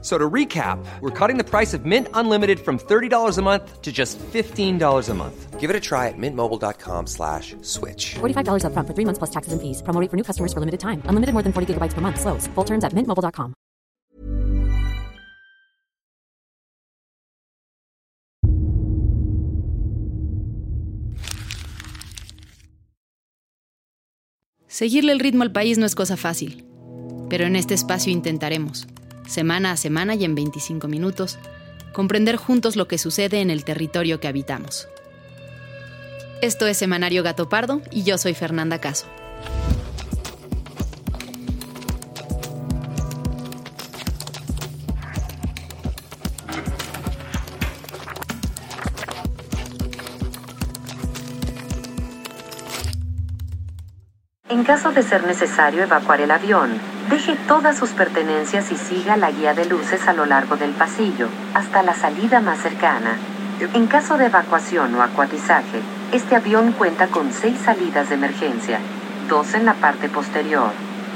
So to recap, we're cutting the price of Mint Unlimited from $30 a month to just $15 a month. Give it a try at mintmobile.com slash switch. $45 upfront for three months plus taxes and fees. Promo rate for new customers for limited time. Unlimited more than 40 gigabytes per month. Slows. Full terms at mintmobile.com. Seguirle el ritmo al país no es cosa fácil, pero en este espacio intentaremos, semana a semana y en 25 minutos, comprender juntos lo que sucede en el territorio que habitamos. Esto es Semanario Gato Pardo y yo soy Fernanda Caso. Caso de ser necesario evacuar el avión, deje todas sus pertenencias y siga la guía de luces a lo largo del pasillo, hasta la salida más cercana. En caso de evacuación o acuatizaje, este avión cuenta con seis salidas de emergencia, dos en la parte posterior,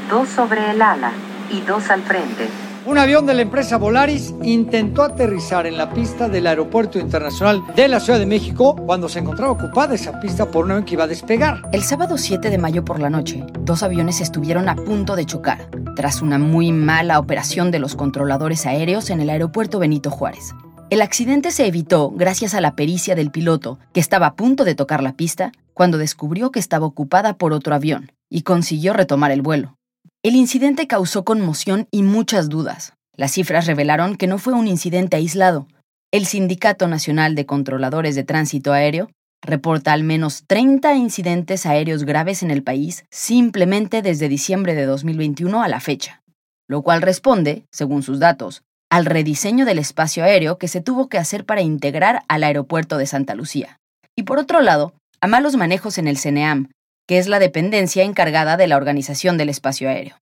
dos sobre el ala y dos al frente. Un avión de la empresa Volaris intentó aterrizar en la pista del Aeropuerto Internacional de la Ciudad de México cuando se encontraba ocupada esa pista por un avión que iba a despegar. El sábado 7 de mayo por la noche, dos aviones estuvieron a punto de chocar, tras una muy mala operación de los controladores aéreos en el aeropuerto Benito Juárez. El accidente se evitó gracias a la pericia del piloto, que estaba a punto de tocar la pista cuando descubrió que estaba ocupada por otro avión y consiguió retomar el vuelo. El incidente causó conmoción y muchas dudas. Las cifras revelaron que no fue un incidente aislado. El Sindicato Nacional de Controladores de Tránsito Aéreo reporta al menos 30 incidentes aéreos graves en el país simplemente desde diciembre de 2021 a la fecha, lo cual responde, según sus datos, al rediseño del espacio aéreo que se tuvo que hacer para integrar al aeropuerto de Santa Lucía. Y por otro lado, a malos manejos en el CNEAM, que es la dependencia encargada de la organización del espacio aéreo.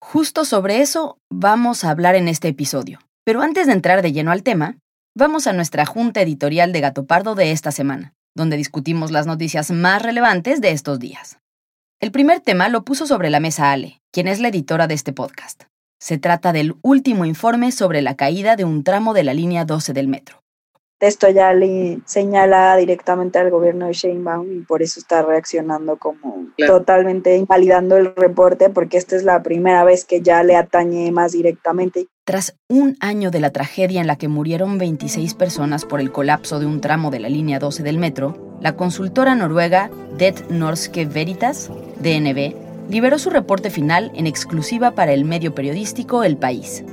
Justo sobre eso vamos a hablar en este episodio. Pero antes de entrar de lleno al tema, vamos a nuestra junta editorial de Gato Pardo de esta semana, donde discutimos las noticias más relevantes de estos días. El primer tema lo puso sobre la mesa Ale, quien es la editora de este podcast. Se trata del último informe sobre la caída de un tramo de la línea 12 del metro. Esto ya le señala directamente al gobierno de Sheinbaum y por eso está reaccionando como claro. totalmente invalidando el reporte porque esta es la primera vez que ya le atañe más directamente. Tras un año de la tragedia en la que murieron 26 personas por el colapso de un tramo de la línea 12 del metro, la consultora noruega Det Norske Veritas, DNB, liberó su reporte final en exclusiva para el medio periodístico El País.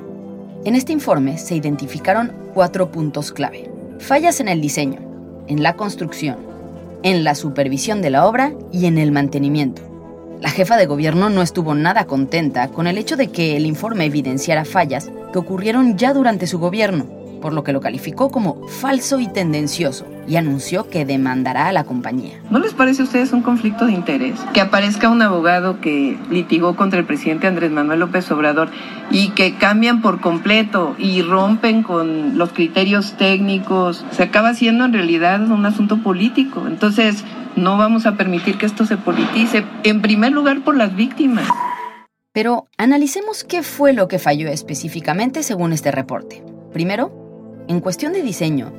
En este informe se identificaron cuatro puntos clave. Fallas en el diseño, en la construcción, en la supervisión de la obra y en el mantenimiento. La jefa de gobierno no estuvo nada contenta con el hecho de que el informe evidenciara fallas que ocurrieron ya durante su gobierno, por lo que lo calificó como falso y tendencioso y anunció que demandará a la compañía. ¿No les parece a ustedes un conflicto de interés? Que aparezca un abogado que litigó contra el presidente Andrés Manuel López Obrador y que cambian por completo y rompen con los criterios técnicos. Se acaba siendo en realidad un asunto político. Entonces, no vamos a permitir que esto se politice, en primer lugar por las víctimas. Pero analicemos qué fue lo que falló específicamente según este reporte. Primero, en cuestión de diseño,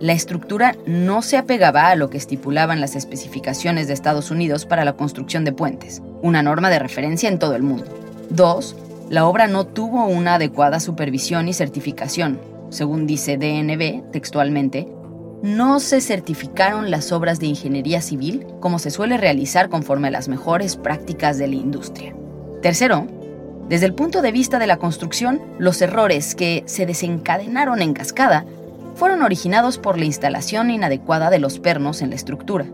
la estructura no se apegaba a lo que estipulaban las especificaciones de Estados Unidos para la construcción de puentes, una norma de referencia en todo el mundo. Dos, la obra no tuvo una adecuada supervisión y certificación. Según dice DNB textualmente, no se certificaron las obras de ingeniería civil como se suele realizar conforme a las mejores prácticas de la industria. Tercero, desde el punto de vista de la construcción, los errores que se desencadenaron en cascada fueron originados por la instalación inadecuada de los pernos en la estructura.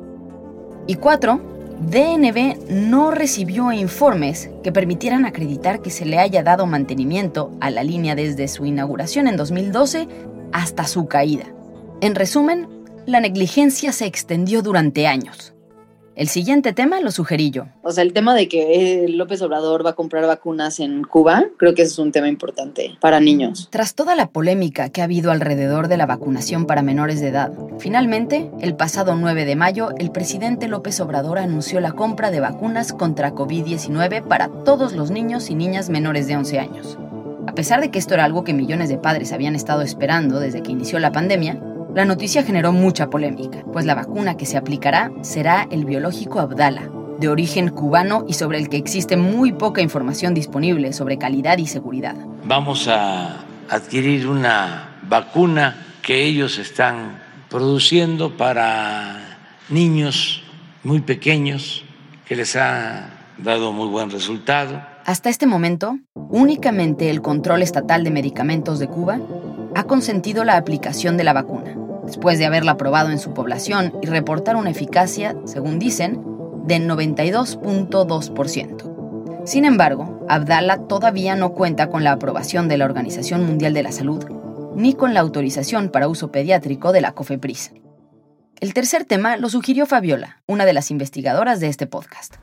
Y cuatro, DNB no recibió informes que permitieran acreditar que se le haya dado mantenimiento a la línea desde su inauguración en 2012 hasta su caída. En resumen, la negligencia se extendió durante años. El siguiente tema lo sugerí yo. O sea, el tema de que eh, López Obrador va a comprar vacunas en Cuba, creo que es un tema importante para niños. Tras toda la polémica que ha habido alrededor de la vacunación para menores de edad, finalmente, el pasado 9 de mayo, el presidente López Obrador anunció la compra de vacunas contra COVID-19 para todos los niños y niñas menores de 11 años. A pesar de que esto era algo que millones de padres habían estado esperando desde que inició la pandemia, la noticia generó mucha polémica, pues la vacuna que se aplicará será el biológico Abdala, de origen cubano y sobre el que existe muy poca información disponible sobre calidad y seguridad. Vamos a adquirir una vacuna que ellos están produciendo para niños muy pequeños que les ha dado muy buen resultado. Hasta este momento, únicamente el Control Estatal de Medicamentos de Cuba ha consentido la aplicación de la vacuna después de haberla probado en su población y reportar una eficacia, según dicen, del 92.2%. Sin embargo, Abdala todavía no cuenta con la aprobación de la Organización Mundial de la Salud ni con la autorización para uso pediátrico de la COFEPRIS. El tercer tema lo sugirió Fabiola, una de las investigadoras de este podcast.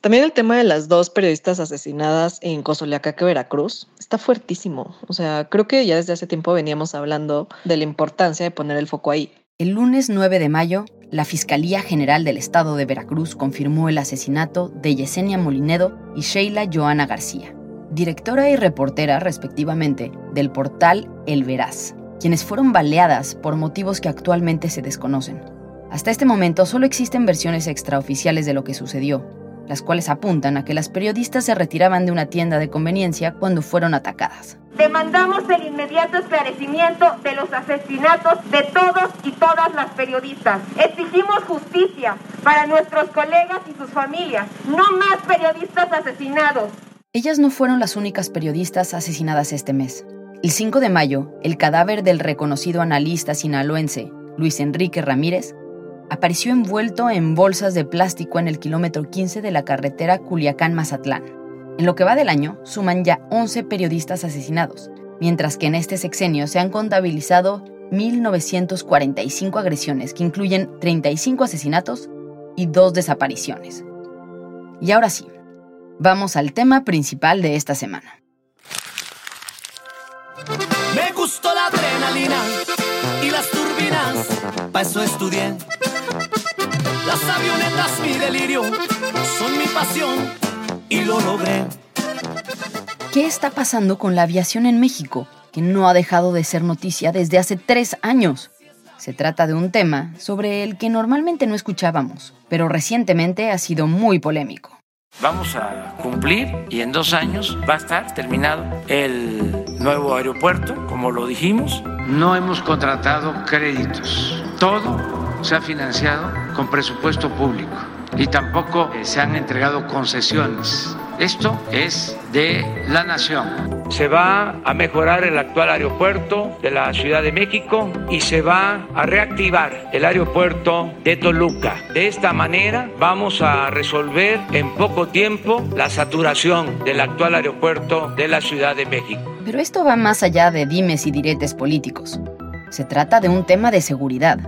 También el tema de las dos periodistas asesinadas en Cozoleacaque, Veracruz, está fuertísimo. O sea, creo que ya desde hace tiempo veníamos hablando de la importancia de poner el foco ahí. El lunes 9 de mayo, la Fiscalía General del Estado de Veracruz confirmó el asesinato de Yesenia Molinedo y Sheila Joana García, directora y reportera respectivamente del portal El Veraz, quienes fueron baleadas por motivos que actualmente se desconocen. Hasta este momento solo existen versiones extraoficiales de lo que sucedió, las cuales apuntan a que las periodistas se retiraban de una tienda de conveniencia cuando fueron atacadas. Demandamos el inmediato esclarecimiento de los asesinatos de todos y todas las periodistas. Exigimos justicia para nuestros colegas y sus familias. No más periodistas asesinados. Ellas no fueron las únicas periodistas asesinadas este mes. El 5 de mayo, el cadáver del reconocido analista sinaloense Luis Enrique Ramírez apareció envuelto en bolsas de plástico en el kilómetro 15 de la carretera Culiacán-Mazatlán. En lo que va del año, suman ya 11 periodistas asesinados, mientras que en este sexenio se han contabilizado 1.945 agresiones, que incluyen 35 asesinatos y dos desapariciones. Y ahora sí, vamos al tema principal de esta semana. Me gustó la adrenalina y las turbinas, para eso. Las avionetas mi delirio, son mi pasión y lo logré. ¿Qué está pasando con la aviación en México, que no ha dejado de ser noticia desde hace tres años? Se trata de un tema sobre el que normalmente no escuchábamos, pero recientemente ha sido muy polémico. Vamos a cumplir y en dos años va a estar terminado el nuevo aeropuerto, como lo dijimos. No hemos contratado créditos. Todo se ha financiado con presupuesto público y tampoco eh, se han entregado concesiones. Esto es de la nación. Se va a mejorar el actual aeropuerto de la Ciudad de México y se va a reactivar el aeropuerto de Toluca. De esta manera vamos a resolver en poco tiempo la saturación del actual aeropuerto de la Ciudad de México. Pero esto va más allá de dimes y diretes políticos. Se trata de un tema de seguridad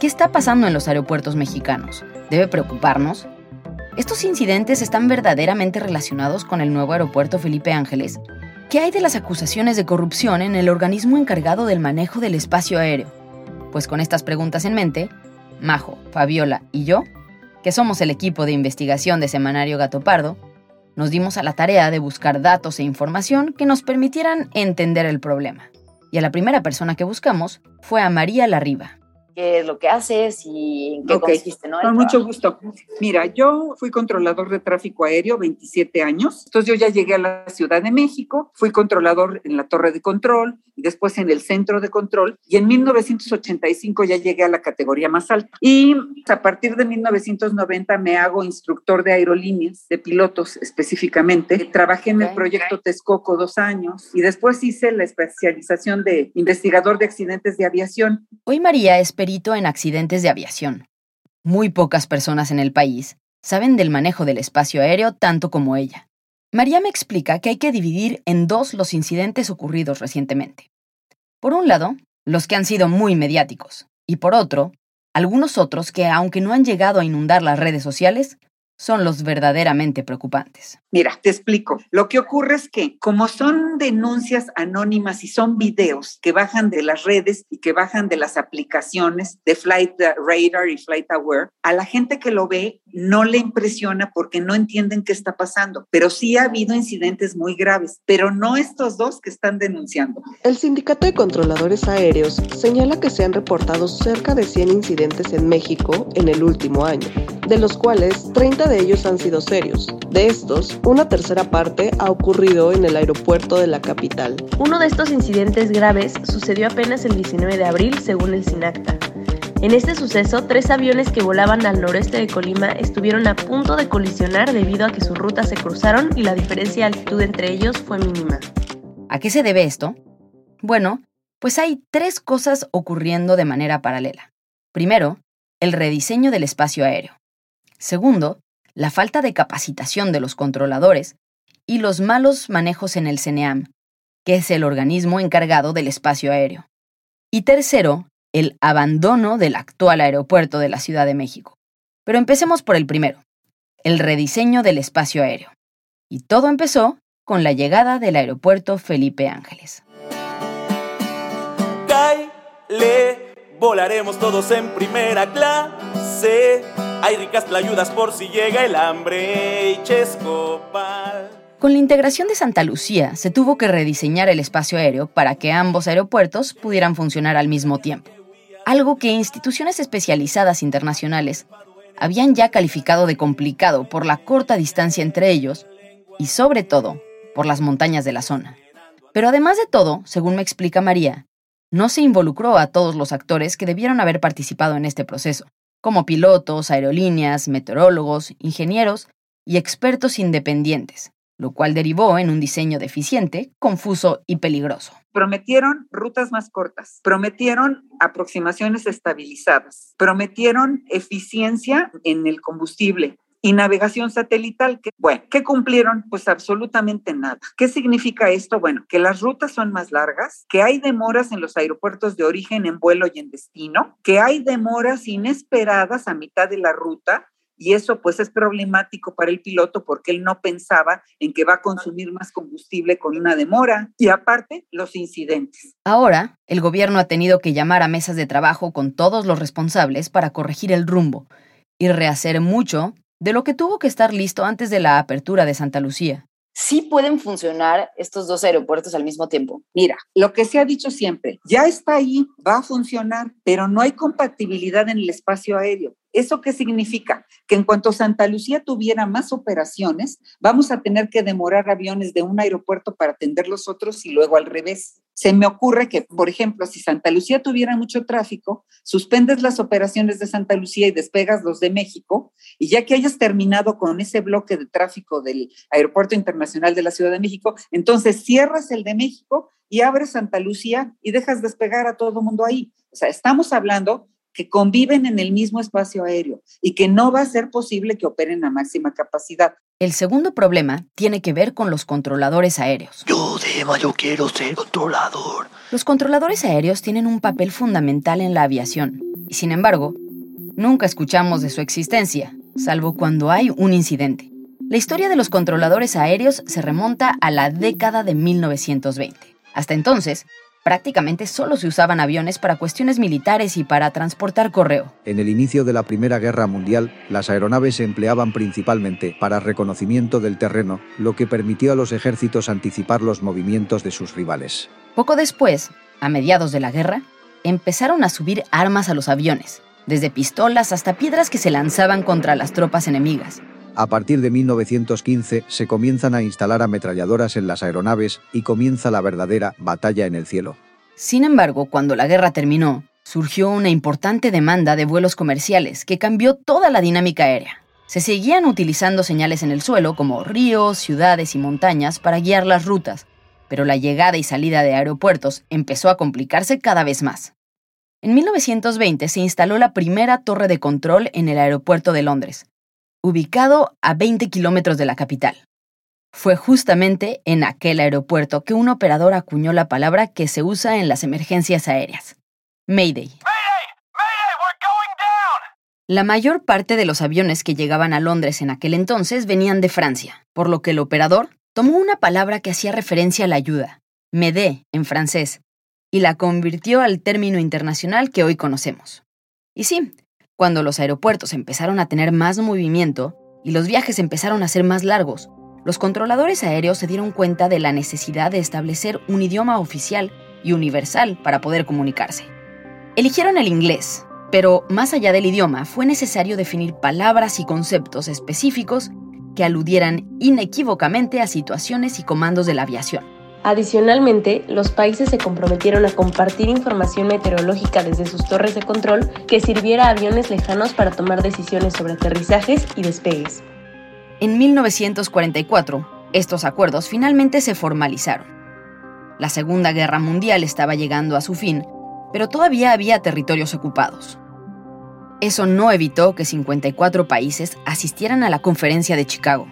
¿Qué está pasando en los aeropuertos mexicanos? ¿Debe preocuparnos? ¿Estos incidentes están verdaderamente relacionados con el nuevo aeropuerto Felipe Ángeles? ¿Qué hay de las acusaciones de corrupción en el organismo encargado del manejo del espacio aéreo? Pues con estas preguntas en mente, Majo, Fabiola y yo, que somos el equipo de investigación de Semanario Gato Pardo, nos dimos a la tarea de buscar datos e información que nos permitieran entender el problema. Y a la primera persona que buscamos fue a María Larriba, qué es lo que haces y en qué consiste, ¿no? Con mucho gusto. Mira, yo fui controlador de tráfico aéreo 27 años, entonces yo ya llegué a la Ciudad de México, fui controlador en la torre de control y después en el centro de control y en 1985 ya llegué a la categoría más alta. Y a partir de 1990 me hago instructor de aerolíneas, de pilotos específicamente. Trabajé en el proyecto Texcoco dos años y después hice la especialización de investigador de accidentes de aviación. Hoy María es en accidentes de aviación. Muy pocas personas en el país saben del manejo del espacio aéreo tanto como ella. María me explica que hay que dividir en dos los incidentes ocurridos recientemente. Por un lado, los que han sido muy mediáticos, y por otro, Algunos otros que, aunque no han llegado a inundar las redes sociales, son los verdaderamente preocupantes. Mira, te explico. Lo que ocurre es que como son denuncias anónimas y son videos que bajan de las redes y que bajan de las aplicaciones de Flight Radar y Flight Aware, a la gente que lo ve no le impresiona porque no entienden qué está pasando. Pero sí ha habido incidentes muy graves, pero no estos dos que están denunciando. El Sindicato de Controladores Aéreos señala que se han reportado cerca de 100 incidentes en México en el último año, de los cuales 30 de ellos han sido serios. De estos, una tercera parte ha ocurrido en el aeropuerto de la capital. Uno de estos incidentes graves sucedió apenas el 19 de abril, según el SINACTA. En este suceso, tres aviones que volaban al noreste de Colima estuvieron a punto de colisionar debido a que sus rutas se cruzaron y la diferencia de altitud entre ellos fue mínima. ¿A qué se debe esto? Bueno, pues hay tres cosas ocurriendo de manera paralela. Primero, el rediseño del espacio aéreo. Segundo, la falta de capacitación de los controladores y los malos manejos en el CENEAM, que es el organismo encargado del espacio aéreo. Y tercero, el abandono del actual aeropuerto de la Ciudad de México. Pero empecemos por el primero, el rediseño del espacio aéreo. Y todo empezó con la llegada del aeropuerto Felipe Ángeles. volaremos todos en primera clase hay ricas playudas por si llega el hambre y Chescopal. Con la integración de Santa Lucía, se tuvo que rediseñar el espacio aéreo para que ambos aeropuertos pudieran funcionar al mismo tiempo. Algo que instituciones especializadas internacionales habían ya calificado de complicado por la corta distancia entre ellos y sobre todo por las montañas de la zona. Pero además de todo, según me explica María, no se involucró a todos los actores que debieron haber participado en este proceso como pilotos, aerolíneas, meteorólogos, ingenieros y expertos independientes, lo cual derivó en un diseño deficiente, confuso y peligroso. Prometieron rutas más cortas, prometieron aproximaciones estabilizadas, prometieron eficiencia en el combustible, y navegación satelital. Que, bueno, ¿qué cumplieron? Pues absolutamente nada. ¿Qué significa esto? Bueno, que las rutas son más largas, que hay demoras en los aeropuertos de origen, en vuelo y en destino, que hay demoras inesperadas a mitad de la ruta y eso pues es problemático para el piloto porque él no pensaba en que va a consumir más combustible con una demora y aparte los incidentes. Ahora, el gobierno ha tenido que llamar a mesas de trabajo con todos los responsables para corregir el rumbo y rehacer mucho de lo que tuvo que estar listo antes de la apertura de Santa Lucía. ¿Sí pueden funcionar estos dos aeropuertos al mismo tiempo? Mira, lo que se ha dicho siempre, ya está ahí, va a funcionar, pero no hay compatibilidad en el espacio aéreo. ¿Eso qué significa? Que en cuanto Santa Lucía tuviera más operaciones, vamos a tener que demorar aviones de un aeropuerto para atender los otros y luego al revés. Se me ocurre que, por ejemplo, si Santa Lucía tuviera mucho tráfico, suspendes las operaciones de Santa Lucía y despegas los de México, y ya que hayas terminado con ese bloque de tráfico del Aeropuerto Internacional de la Ciudad de México, entonces cierras el de México y abres Santa Lucía y dejas despegar a todo el mundo ahí. O sea, estamos hablando que conviven en el mismo espacio aéreo y que no va a ser posible que operen a máxima capacidad. El segundo problema tiene que ver con los controladores aéreos. Yo, Dema, yo quiero ser controlador. Los controladores aéreos tienen un papel fundamental en la aviación y sin embargo, nunca escuchamos de su existencia, salvo cuando hay un incidente. La historia de los controladores aéreos se remonta a la década de 1920. Hasta entonces, prácticamente solo se usaban aviones para cuestiones militares y para transportar correo. En el inicio de la Primera Guerra Mundial, las aeronaves se empleaban principalmente para reconocimiento del terreno, lo que permitió a los ejércitos anticipar los movimientos de sus rivales. Poco después, a mediados de la guerra, empezaron a subir armas a los aviones, desde pistolas hasta piedras que se lanzaban contra las tropas enemigas. A partir de 1915 se comienzan a instalar ametralladoras en las aeronaves y comienza la verdadera batalla en el cielo. Sin embargo, cuando la guerra terminó, surgió una importante demanda de vuelos comerciales que cambió toda la dinámica aérea. Se seguían utilizando señales en el suelo como ríos, ciudades y montañas para guiar las rutas, pero la llegada y salida de aeropuertos empezó a complicarse cada vez más. En 1920 se instaló la primera torre de control en el aeropuerto de Londres, ubicado a 20 kilómetros de la capital. Fue justamente en aquel aeropuerto que un operador acuñó la palabra que se usa en las emergencias aéreas, Mayday. La mayor parte de los aviones que llegaban a Londres en aquel entonces venían de Francia, por lo que el operador tomó una palabra que hacía referencia a la ayuda, MEDE en francés, y la convirtió al término internacional que hoy conocemos. Y sí, cuando los aeropuertos empezaron a tener más movimiento y los viajes empezaron a ser más largos, los controladores aéreos se dieron cuenta de la necesidad de establecer un idioma oficial y universal para poder comunicarse. Eligieron el inglés, pero más allá del idioma fue necesario definir palabras y conceptos específicos que aludieran inequívocamente a situaciones y comandos de la aviación. Adicionalmente, los países se comprometieron a compartir información meteorológica desde sus torres de control que sirviera a aviones lejanos para tomar decisiones sobre aterrizajes y despegues. En 1944, estos acuerdos finalmente se formalizaron. La Segunda Guerra Mundial estaba llegando a su fin, pero todavía había territorios ocupados. Eso no evitó que 54 países asistieran a la conferencia de Chicago.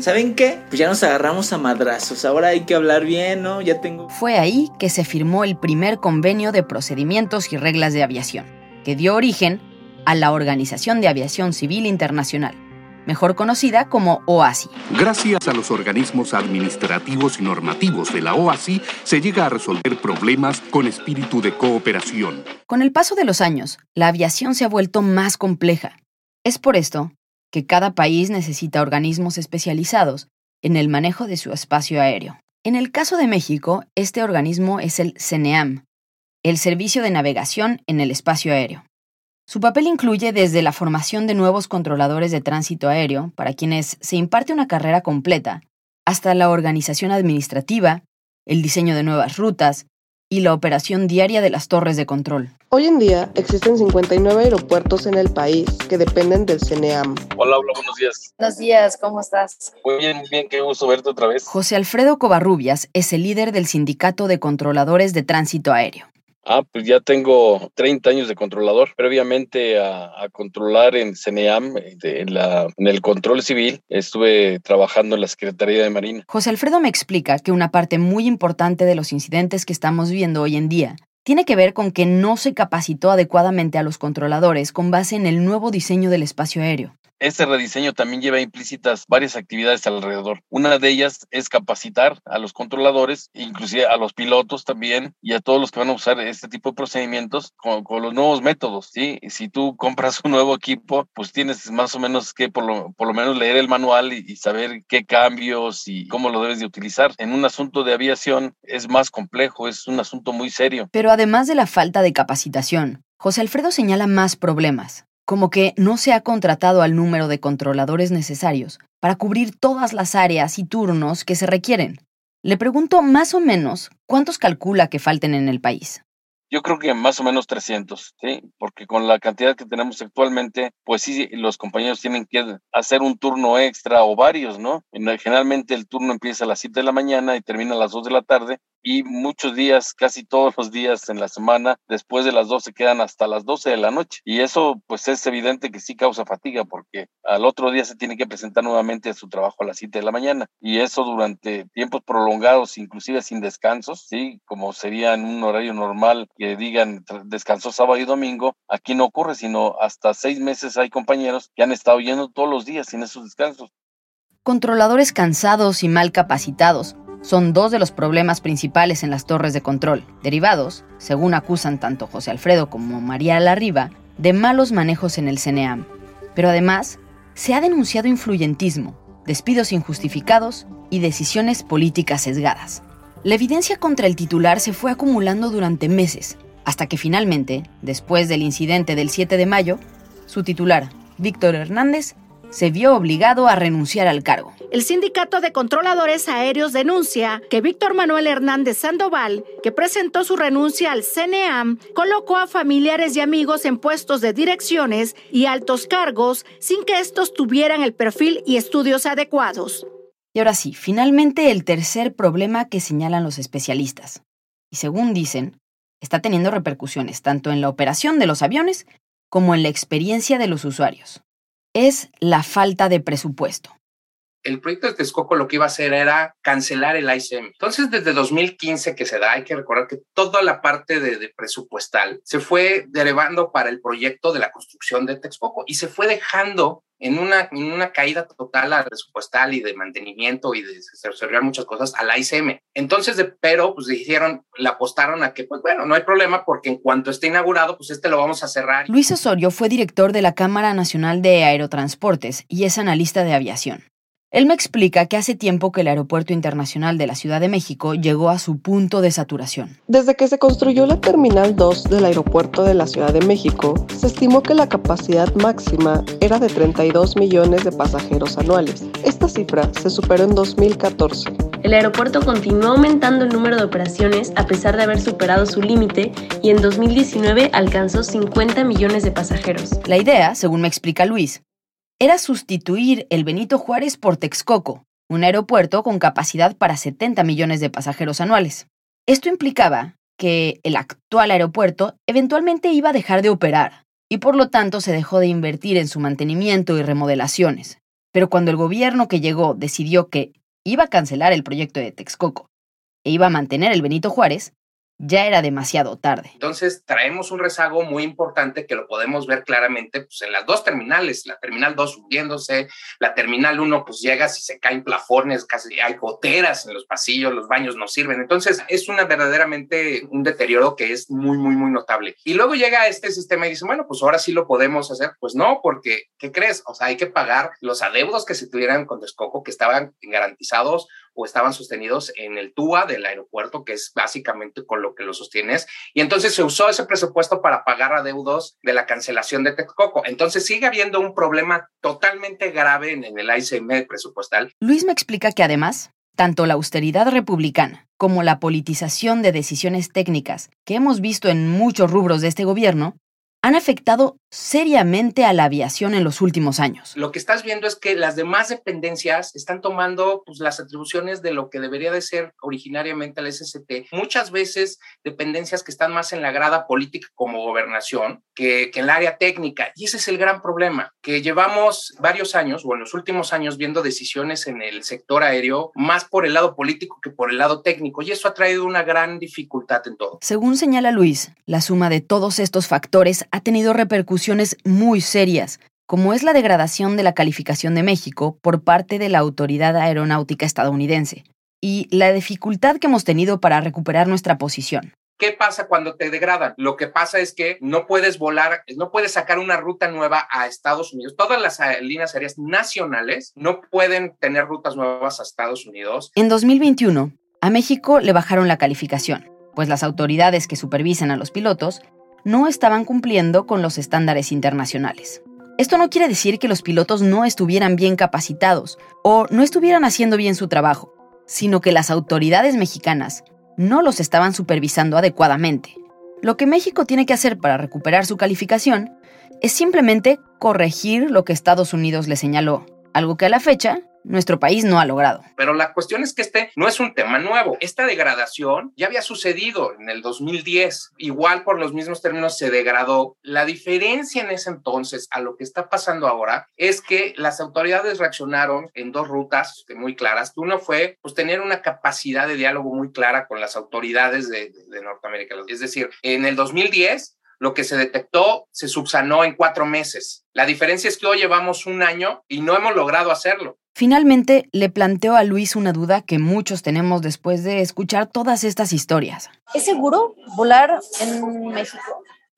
¿Saben qué? Pues ya nos agarramos a madrazos. Ahora hay que hablar bien, ¿no? Ya tengo. Fue ahí que se firmó el primer convenio de procedimientos y reglas de aviación, que dio origen a la Organización de Aviación Civil Internacional, mejor conocida como OASI. Gracias a los organismos administrativos y normativos de la OASI, se llega a resolver problemas con espíritu de cooperación. Con el paso de los años, la aviación se ha vuelto más compleja. Es por esto que cada país necesita organismos especializados en el manejo de su espacio aéreo. En el caso de México, este organismo es el CENEAM, el Servicio de Navegación en el Espacio Aéreo. Su papel incluye desde la formación de nuevos controladores de tránsito aéreo, para quienes se imparte una carrera completa, hasta la organización administrativa, el diseño de nuevas rutas y la operación diaria de las torres de control. Hoy en día existen 59 aeropuertos en el país que dependen del CNEAM. Hola, hola, buenos días. Buenos días, ¿cómo estás? Muy bien, muy bien, qué gusto verte otra vez. José Alfredo Covarrubias es el líder del Sindicato de Controladores de Tránsito Aéreo. Ah, pues ya tengo 30 años de controlador. Previamente a, controlar en CNEAM, en el control civil, estuve trabajando en la Secretaría de Marina. José Alfredo me explica que una parte muy importante de los incidentes que estamos viendo hoy en día tiene que ver con que no se capacitó adecuadamente a los controladores con base en el nuevo diseño del espacio aéreo. Este rediseño también lleva implícitas varias actividades alrededor. Una de ellas es capacitar a los controladores, inclusive a los pilotos también y a todos los que van a usar este tipo de procedimientos con, los nuevos métodos. ¿sí? Si tú compras un nuevo equipo, pues tienes más o menos que por lo, menos leer el manual y, y saber qué cambios y cómo lo debes de utilizar. En un asunto de aviación es más complejo, es un asunto muy serio. Pero además de la falta de capacitación, José Alfredo señala más problemas como que no se ha contratado al número de controladores necesarios para cubrir todas las áreas y turnos que se requieren. Le pregunto más o menos cuántos calcula que falten en el país. Yo creo que más o menos 300, ¿sí? Porque con la cantidad que tenemos actualmente, pues sí, los compañeros tienen que hacer un turno extra o varios, ¿no? Generalmente el turno empieza a las 7 de la mañana y termina a las 2 de la tarde y muchos días, casi todos los días en la semana, después de las 12 quedan hasta las 12 de la noche. Y eso pues es evidente que sí causa fatiga porque al otro día se tiene que presentar nuevamente a su trabajo a las 7 de la mañana. Y eso durante tiempos prolongados, inclusive sin descansos, ¿sí? Como sería en un horario normal digan descanso sábado y domingo, aquí no ocurre, sino hasta seis meses hay compañeros que han estado yendo todos los días sin esos descansos. Controladores cansados y mal capacitados son dos de los problemas principales en las torres de control, derivados, según acusan tanto José Alfredo como María Larriba, de malos manejos en el CNEAM. Pero además, se ha denunciado influyentismo, despidos injustificados y decisiones políticas sesgadas. La evidencia contra el titular se fue acumulando durante meses, hasta que finalmente, después del incidente del 7 de mayo, su titular, Víctor Hernández, se vio obligado a renunciar al cargo. El Sindicato de Controladores Aéreos denuncia que Víctor Manuel Hernández Sandoval, que presentó su renuncia al CNEAM, colocó a familiares y amigos en puestos de direcciones y altos cargos sin que estos tuvieran el perfil y estudios adecuados. Y ahora sí, finalmente el tercer problema que señalan los especialistas. Y según dicen, está teniendo repercusiones tanto en la operación de los aviones como en la experiencia de los usuarios es la falta de presupuesto. el proyecto de Texcoco lo que iba a hacer era cancelar el ICM. Entonces, desde 2015 que se da, hay que recordar que toda la parte de, de presupuestal se fue derivando para el proyecto de la construcción de Texcoco y se fue dejando en una, en una caída total a presupuestal y de mantenimiento y de resolver muchas cosas a la ICM. Entonces, de, pero pues dijeron, le apostaron a que, pues bueno, no hay problema porque en cuanto esté inaugurado, pues este lo vamos a cerrar. Luis Osorio fue director de la Cámara Nacional de Aerotransportes y es analista de aviación. Él me explica que hace tiempo que el Aeropuerto Internacional de la Ciudad de México llegó a su punto de saturación. Desde que se construyó la Terminal 2 del Aeropuerto de la Ciudad de México, se estimó que la capacidad máxima era de 32 millones de pasajeros anuales. Esta cifra se superó en 2014. El aeropuerto continuó aumentando el número de operaciones a pesar de haber superado su límite y en 2019 alcanzó 50 millones de pasajeros. La idea, según me explica Luis, era sustituir el Benito Juárez por Texcoco, un aeropuerto con capacidad para 70 millones de pasajeros anuales. Esto implicaba que el actual aeropuerto eventualmente iba a dejar de operar y por lo tanto se dejó de invertir en su mantenimiento y remodelaciones. Pero cuando el gobierno que llegó decidió que iba a cancelar el proyecto de Texcoco e iba a mantener el Benito Juárez, ya era demasiado tarde. Entonces traemos un rezago muy importante que lo podemos ver claramente pues, en las dos terminales, la terminal 2 hundiéndose, la terminal 1 pues llegas y se caen plafones, casi hay goteras en los pasillos, los baños no sirven. Entonces es una verdaderamente un deterioro que es muy, muy, muy notable. Y luego llega este sistema y dice, bueno, pues ahora sí lo podemos hacer. Pues no, porque, ¿qué crees? O sea, hay que pagar los adeudos que se tuvieran con Descoco que estaban garantizados o estaban sostenidos en el TUA del aeropuerto, que es básicamente con lo que lo sostienes. Y entonces se usó ese presupuesto para pagar adeudos de la cancelación de Texcoco. Entonces sigue habiendo un problema totalmente grave en, en el ICM presupuestal. Luis me explica que además, tanto la austeridad republicana como la politización de decisiones técnicas que hemos visto en muchos rubros de este gobierno han afectado seriamente a la aviación en los últimos años. Lo que estás viendo es que las demás dependencias están tomando pues, las atribuciones de lo que debería de ser originariamente el SST. Muchas veces dependencias que están más en la grada política como gobernación que, que en el área técnica. Y ese es el gran problema, que llevamos varios años o en los últimos años viendo decisiones en el sector aéreo más por el lado político que por el lado técnico. Y eso ha traído una gran dificultad en todo. Según señala Luis, la suma de todos estos factores ha tenido repercusiones muy serias, como es la degradación de la calificación de México por parte de la Autoridad Aeronáutica estadounidense y la dificultad que hemos tenido para recuperar nuestra posición. ¿Qué pasa cuando te degradan? Lo que pasa es que no puedes volar, no puedes sacar una ruta nueva a Estados Unidos. Todas las líneas aéreas nacionales no pueden tener rutas nuevas a Estados Unidos. En 2021, a México le bajaron la calificación, pues las autoridades que supervisan a los pilotos no estaban cumpliendo con los estándares internacionales. Esto no quiere decir que los pilotos no estuvieran bien capacitados o no estuvieran haciendo bien su trabajo, sino que las autoridades mexicanas no los estaban supervisando adecuadamente. Lo que México tiene que hacer para recuperar su calificación es simplemente corregir lo que Estados Unidos le señaló, algo que a la fecha nuestro país no ha logrado. Pero la cuestión es que este no es un tema nuevo. Esta degradación ya había sucedido en el 2010. Igual por los mismos términos se degradó. La diferencia en ese entonces a lo que está pasando ahora es que las autoridades reaccionaron en dos rutas muy claras. Uno fue pues, tener una capacidad de diálogo muy clara con las autoridades de, de, de Norteamérica. Es decir, en el 2010 lo que se detectó se subsanó en cuatro meses. La diferencia es que hoy llevamos un año y no hemos logrado hacerlo. Finalmente, le planteó a Luis una duda que muchos tenemos después de escuchar todas estas historias. ¿Es seguro volar en México?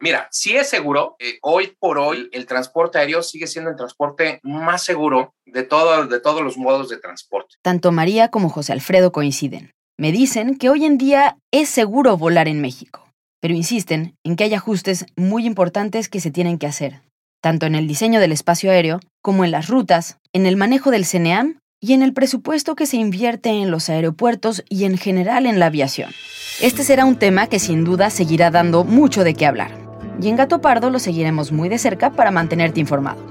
Mira, sí es seguro. Eh, hoy por hoy el transporte aéreo sigue siendo el transporte más seguro de, todo, de todos los modos de transporte. Tanto María como José Alfredo coinciden. Me dicen que hoy en día es seguro volar en México pero insisten en que hay ajustes muy importantes que se tienen que hacer, tanto en el diseño del espacio aéreo como en las rutas, en el manejo del CNEAM y en el presupuesto que se invierte en los aeropuertos y en general en la aviación. Este será un tema que sin duda seguirá dando mucho de qué hablar, y en Gato Pardo lo seguiremos muy de cerca para mantenerte informado.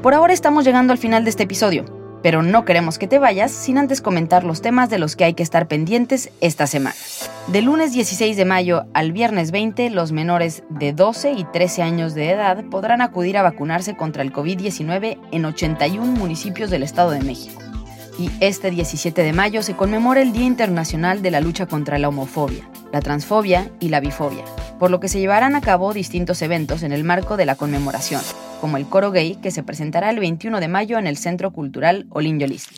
Por ahora estamos llegando al final de este episodio, pero no queremos que te vayas sin antes comentar los temas de los que hay que estar pendientes esta semana. De lunes 16 de mayo al viernes 20, los menores de 12 y 13 años de edad podrán acudir a vacunarse contra el COVID-19 en 81 municipios del Estado de México. Y este 17 de mayo se conmemora el Día Internacional de la Lucha contra la Homofobia, la Transfobia y la Bifobia, por lo que se llevarán a cabo distintos eventos en el marco de la conmemoración, como el coro gay que se presentará el 21 de mayo en el Centro Cultural Olin Yolis.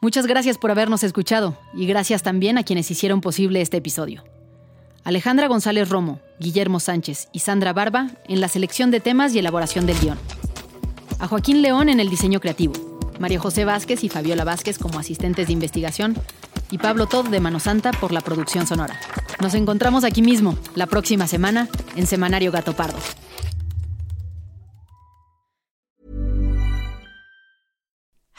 Muchas gracias por habernos escuchado y gracias también a quienes hicieron posible este episodio. Alejandra González Romo, Guillermo Sánchez y Sandra Barba en la selección de temas y elaboración del guion. A Joaquín León en el diseño creativo, María José Vázquez y Fabiola Vázquez como asistentes de investigación y Pablo Todd de Mano Santa por la producción sonora. Nos encontramos aquí mismo, la próxima semana, en Semanario Gato Pardo.